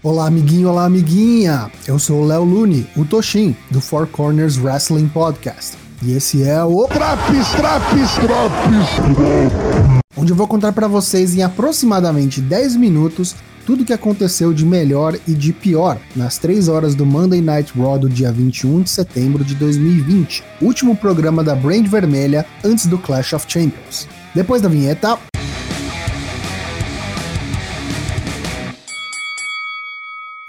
Olá, amiguinho, olá, amiguinha! Eu sou o Léo Lune, o Toshin, do Four Corners Wrestling Podcast. E esse é o Traps, Traps, Traps, onde eu vou contar para vocês em aproximadamente 10 minutos tudo o que aconteceu de melhor e de pior nas 3 horas do Monday Night Raw do dia 21 de setembro de 2020, último programa da Brand Vermelha antes do Clash of Champions. Depois da vinheta,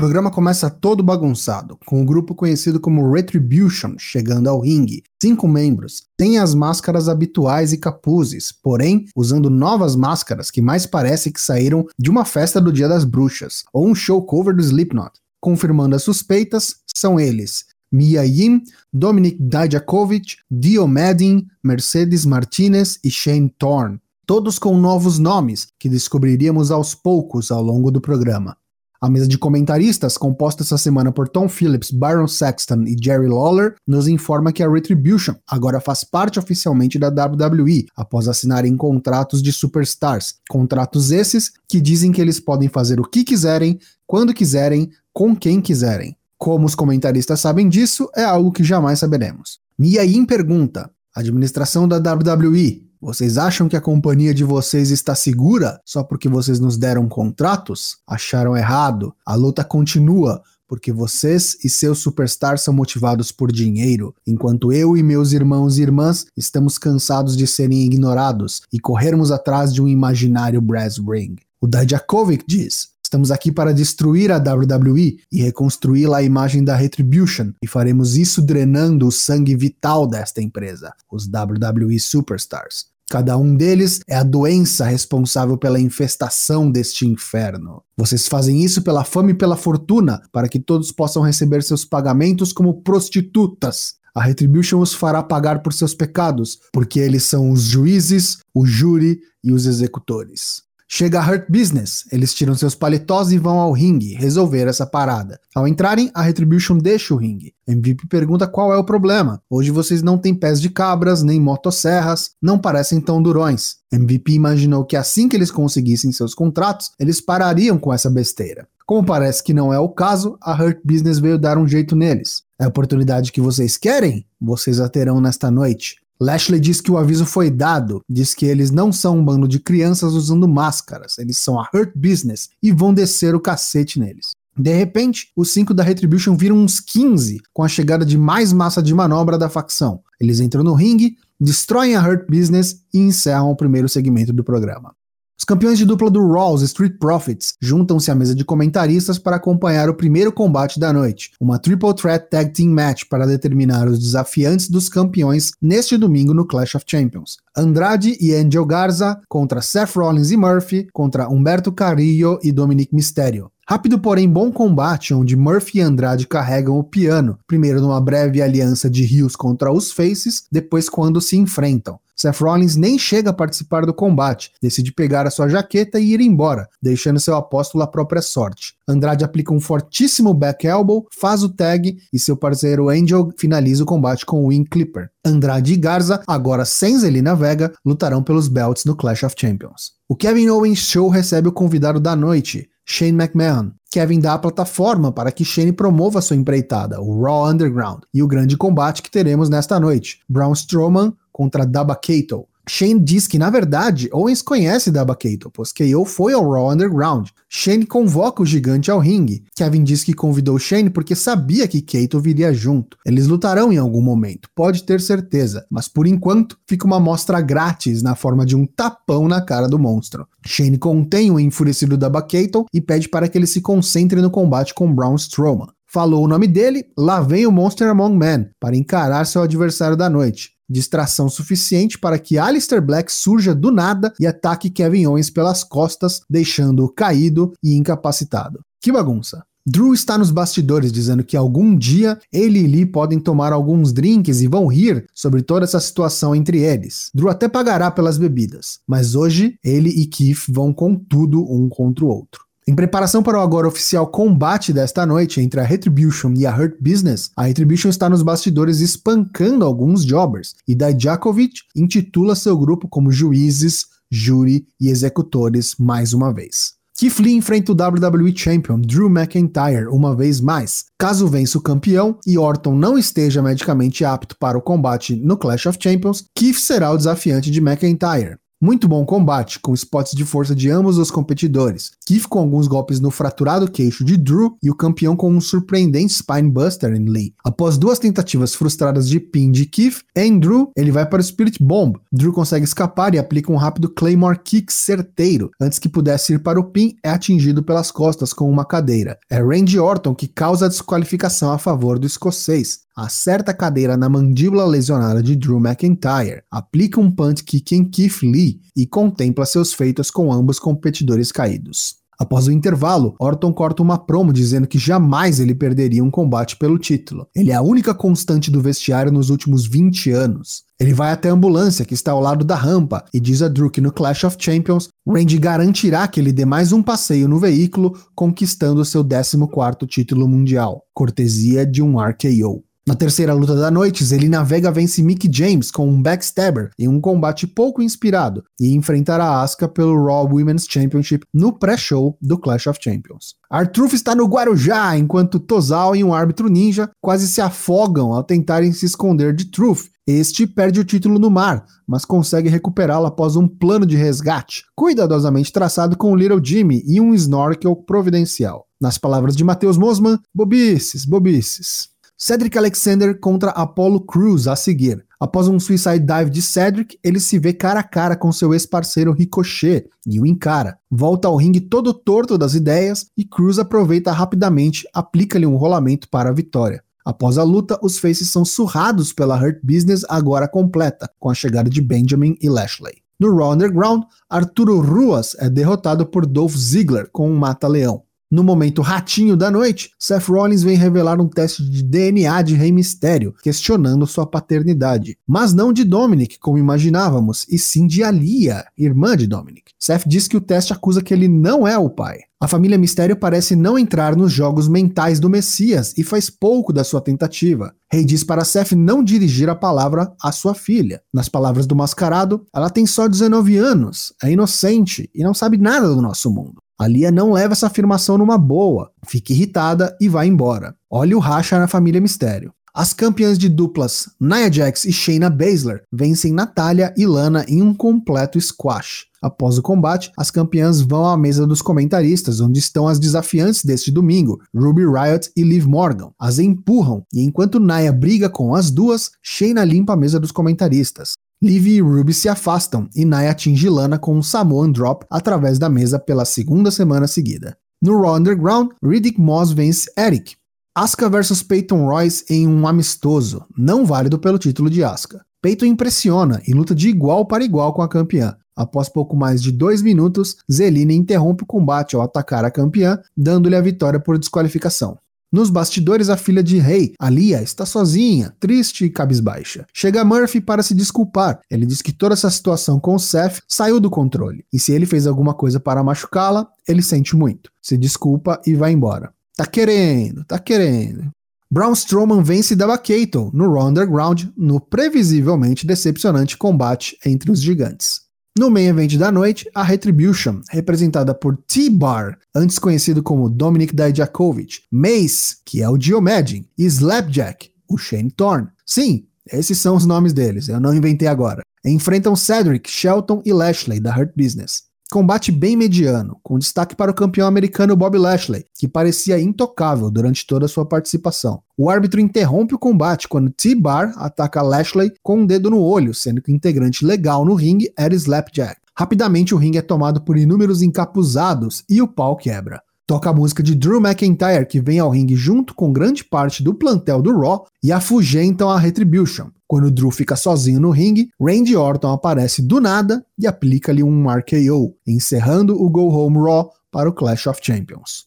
programa começa todo bagunçado, com o um grupo conhecido como Retribution chegando ao ringue. Cinco membros, têm as máscaras habituais e capuzes, porém usando novas máscaras que mais parece que saíram de uma festa do Dia das Bruxas, ou um show cover do Slipknot. Confirmando as suspeitas, são eles Mia Yim, Dominic Dijakovic, Dio Madden, Mercedes Martinez e Shane Thorne. Todos com novos nomes, que descobriríamos aos poucos ao longo do programa. A mesa de comentaristas, composta essa semana por Tom Phillips, Byron Saxton e Jerry Lawler, nos informa que a Retribution agora faz parte oficialmente da WWE, após assinarem contratos de superstars. Contratos esses que dizem que eles podem fazer o que quiserem, quando quiserem, com quem quiserem. Como os comentaristas sabem disso, é algo que jamais saberemos. Mia Yin pergunta: administração da WWE, vocês acham que a companhia de vocês está segura só porque vocês nos deram contratos? Acharam errado. A luta continua porque vocês e seus superstars são motivados por dinheiro, enquanto eu e meus irmãos e irmãs estamos cansados de serem ignorados e corrermos atrás de um imaginário brass ring. O Dijakovic diz: Estamos aqui para destruir a WWE e reconstruí-la a imagem da Retribution, e faremos isso drenando o sangue vital desta empresa, os WWE Superstars. Cada um deles é a doença responsável pela infestação deste inferno. Vocês fazem isso pela fama e pela fortuna, para que todos possam receber seus pagamentos como prostitutas. A Retribution os fará pagar por seus pecados, porque eles são os juízes, o júri e os executores. Chega a Hurt Business, eles tiram seus paletós e vão ao ringue resolver essa parada. Ao entrarem, a Retribution deixa o ringue. MVP pergunta qual é o problema. Hoje vocês não têm pés de cabras, nem motosserras, não parecem tão durões. MVP imaginou que assim que eles conseguissem seus contratos, eles parariam com essa besteira. Como parece que não é o caso, a Hurt Business veio dar um jeito neles. É a oportunidade que vocês querem? Vocês a terão nesta noite. Lashley diz que o aviso foi dado, diz que eles não são um bando de crianças usando máscaras, eles são a Hurt Business e vão descer o cacete neles. De repente, os cinco da Retribution viram uns 15 com a chegada de mais massa de manobra da facção. Eles entram no ringue, destroem a Hurt Business e encerram o primeiro segmento do programa. Os campeões de dupla do Raw, os Street Profits, juntam-se à mesa de comentaristas para acompanhar o primeiro combate da noite, uma Triple Threat Tag Team Match para determinar os desafiantes dos campeões neste domingo no Clash of Champions. Andrade e Angel Garza contra Seth Rollins e Murphy, contra Humberto Carrillo e Dominic Mysterio. Rápido, porém bom combate, onde Murphy e Andrade carregam o piano, primeiro numa breve aliança de rios contra os Faces, depois quando se enfrentam. Seth Rollins nem chega a participar do combate, decide pegar a sua jaqueta e ir embora, deixando seu apóstolo à própria sorte. Andrade aplica um fortíssimo back elbow, faz o tag e seu parceiro Angel finaliza o combate com o Wing Clipper. Andrade e Garza, agora sem Zelina Vega, lutarão pelos belts no Clash of Champions. O Kevin Owens Show recebe o convidado da noite, Shane McMahon. Kevin dá a plataforma para que Shane promova sua empreitada, o Raw Underground, e o grande combate que teremos nesta noite. Braun Strowman contra Daba Kato. Shane diz que, na verdade, Owens conhece Daba Kato, pois KO foi ao Raw Underground. Shane convoca o gigante ao ringue. Kevin diz que convidou Shane porque sabia que Kato viria junto. Eles lutarão em algum momento, pode ter certeza, mas por enquanto fica uma amostra grátis na forma de um tapão na cara do monstro. Shane contém o enfurecido Daba Kato e pede para que ele se concentre no combate com Braun Strowman. Falou o nome dele, lá vem o Monster Among Men para encarar seu adversário da noite distração suficiente para que Alistair Black surja do nada e ataque Kevin Owens pelas costas, deixando-o caído e incapacitado. Que bagunça! Drew está nos bastidores dizendo que algum dia ele e Lee podem tomar alguns drinks e vão rir sobre toda essa situação entre eles. Drew até pagará pelas bebidas, mas hoje ele e Keith vão com tudo um contra o outro. Em preparação para o agora oficial combate desta noite entre a Retribution e a Hurt Business, a Retribution está nos bastidores espancando alguns jobbers, e Dijakovic intitula seu grupo como juízes, júri e executores mais uma vez. Keith Lee enfrenta o WWE Champion Drew McIntyre uma vez mais. Caso vença o campeão e Orton não esteja medicamente apto para o combate no Clash of Champions, Keith será o desafiante de McIntyre. Muito bom combate, com spots de força de ambos os competidores. Keith com alguns golpes no fraturado queixo de Drew e o campeão com um surpreendente Spinebuster em Lee. Após duas tentativas frustradas de pin de Keith, em Drew, ele vai para o Spirit Bomb. Drew consegue escapar e aplica um rápido Claymore Kick certeiro. Antes que pudesse ir para o pin, é atingido pelas costas com uma cadeira. É Randy Orton que causa a desqualificação a favor do escocês acerta a cadeira na mandíbula lesionada de Drew McIntyre, aplica um punt kick em Keith Lee e contempla seus feitos com ambos competidores caídos. Após o intervalo, Orton corta uma promo dizendo que jamais ele perderia um combate pelo título. Ele é a única constante do vestiário nos últimos 20 anos. Ele vai até a ambulância que está ao lado da rampa e diz a Drew que no Clash of Champions, Randy garantirá que ele dê mais um passeio no veículo, conquistando seu 14º título mundial, cortesia de um RKO. Na terceira luta da noite, Zelina Vega vence Mick James com um backstabber em um combate pouco inspirado e enfrentará Asuka pelo Raw Women's Championship no pré-show do Clash of Champions. Artruth está no Guarujá, enquanto Tozal e um árbitro ninja quase se afogam ao tentarem se esconder de Truth. Este perde o título no mar, mas consegue recuperá-lo após um plano de resgate, cuidadosamente traçado com Little Jimmy e um snorkel providencial. Nas palavras de Matheus Mosman, bobices, bobices. Cedric Alexander contra Apollo Crews a seguir. Após um suicide dive de Cedric, ele se vê cara a cara com seu ex-parceiro Ricochet e o encara. Volta ao ringue todo torto das ideias e Cruz aproveita rapidamente, aplica-lhe um rolamento para a vitória. Após a luta, os faces são surrados pela Hurt Business agora completa, com a chegada de Benjamin e Lashley. No Raw Underground, Arturo Ruas é derrotado por Dolph Ziggler com um mata-leão. No momento ratinho da noite, Seth Rollins vem revelar um teste de DNA de Rei Mistério, questionando sua paternidade. Mas não de Dominic, como imaginávamos, e sim de Alia, irmã de Dominic. Seth diz que o teste acusa que ele não é o pai. A família Mistério parece não entrar nos jogos mentais do Messias e faz pouco da sua tentativa. Rei diz para Seth não dirigir a palavra à sua filha. Nas palavras do mascarado, ela tem só 19 anos, é inocente e não sabe nada do nosso mundo. A Lia não leva essa afirmação numa boa, fica irritada e vai embora. Olha o racha na família Mistério. As campeãs de duplas Nia Jax e Shayna Baszler vencem Natália e Lana em um completo squash. Após o combate, as campeãs vão à mesa dos comentaristas, onde estão as desafiantes deste domingo, Ruby Riot e Liv Morgan. As empurram, e enquanto Nia briga com as duas, Shayna limpa a mesa dos comentaristas. Liv e Ruby se afastam e Naya atinge Lana com um Samoan Drop através da mesa pela segunda semana seguida. No Raw Underground, Riddick Moss vence Eric. Asuka vs Peyton Royce em um amistoso, não válido pelo título de Asuka. Peyton impressiona e luta de igual para igual com a campeã. Após pouco mais de dois minutos, Zelina interrompe o combate ao atacar a campeã, dando-lhe a vitória por desqualificação. Nos bastidores, a filha de Rei, Alia, está sozinha, triste e cabisbaixa. Chega Murphy para se desculpar. Ele diz que toda essa situação com Seth saiu do controle. E se ele fez alguma coisa para machucá-la, ele sente muito. Se desculpa e vai embora. Tá querendo, tá querendo. Braun Strowman vence Dabba-Kato no Raw Underground no previsivelmente decepcionante combate entre os gigantes. No main event da noite, a Retribution, representada por T-Bar, antes conhecido como Dominic Dijakovic, Mace, que é o Diomedin, e Slapjack, o Shane Thorne. Sim, esses são os nomes deles, eu não inventei agora. Enfrentam Cedric, Shelton e Lashley da Hurt Business. Combate bem mediano, com destaque para o campeão americano Bob Lashley, que parecia intocável durante toda a sua participação. O árbitro interrompe o combate quando T-Bar ataca Lashley com um dedo no olho, sendo que o integrante legal no ringue era Slapjack. Rapidamente o ringue é tomado por inúmeros encapuzados e o pau quebra. Toca a música de Drew McIntyre, que vem ao ringue junto com grande parte do plantel do Raw e afugentam a Retribution. Quando Drew fica sozinho no ringue, Randy Orton aparece do nada e aplica-lhe um RKO, encerrando o Go Home Raw para o Clash of Champions.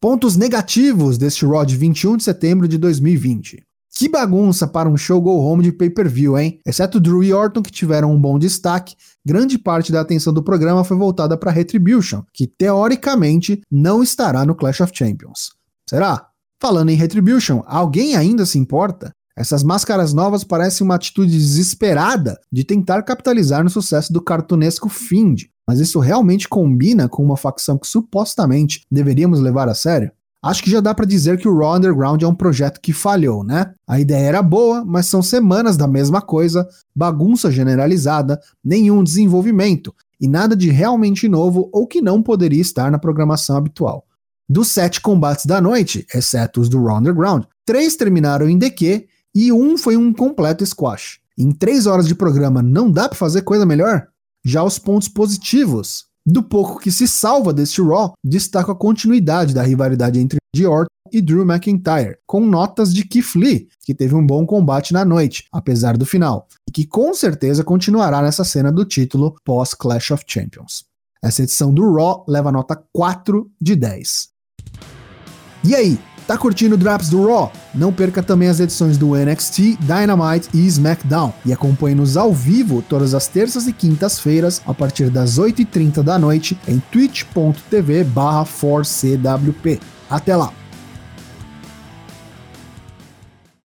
Pontos negativos deste Raw de 21 de setembro de 2020. Que bagunça para um show go home de pay-per-view, hein? Exceto Drew e Orton, que tiveram um bom destaque, grande parte da atenção do programa foi voltada para Retribution, que teoricamente não estará no Clash of Champions. Será? Falando em Retribution, alguém ainda se importa? Essas máscaras novas parecem uma atitude desesperada de tentar capitalizar no sucesso do cartunesco Find, mas isso realmente combina com uma facção que supostamente deveríamos levar a sério? Acho que já dá para dizer que o Raw Underground é um projeto que falhou, né? A ideia era boa, mas são semanas da mesma coisa, bagunça generalizada, nenhum desenvolvimento e nada de realmente novo ou que não poderia estar na programação habitual. Dos sete combates da noite, exceto os do Raw Underground, três terminaram em DQ e um foi um completo squash. Em três horas de programa não dá para fazer coisa melhor? Já os pontos positivos. Do pouco que se salva deste Raw, destaca a continuidade da rivalidade entre Randy Orton e Drew McIntyre, com notas de Keith Lee, que teve um bom combate na noite, apesar do final, e que com certeza continuará nessa cena do título pós Clash of Champions. Essa edição do Raw leva nota 4 de 10. E aí, Tá curtindo Drops do Raw? Não perca também as edições do NXT, Dynamite e SmackDown e acompanhe-nos ao vivo todas as terças e quintas-feiras a partir das 8h30 da noite em twitch.tv/4cwp. Até lá!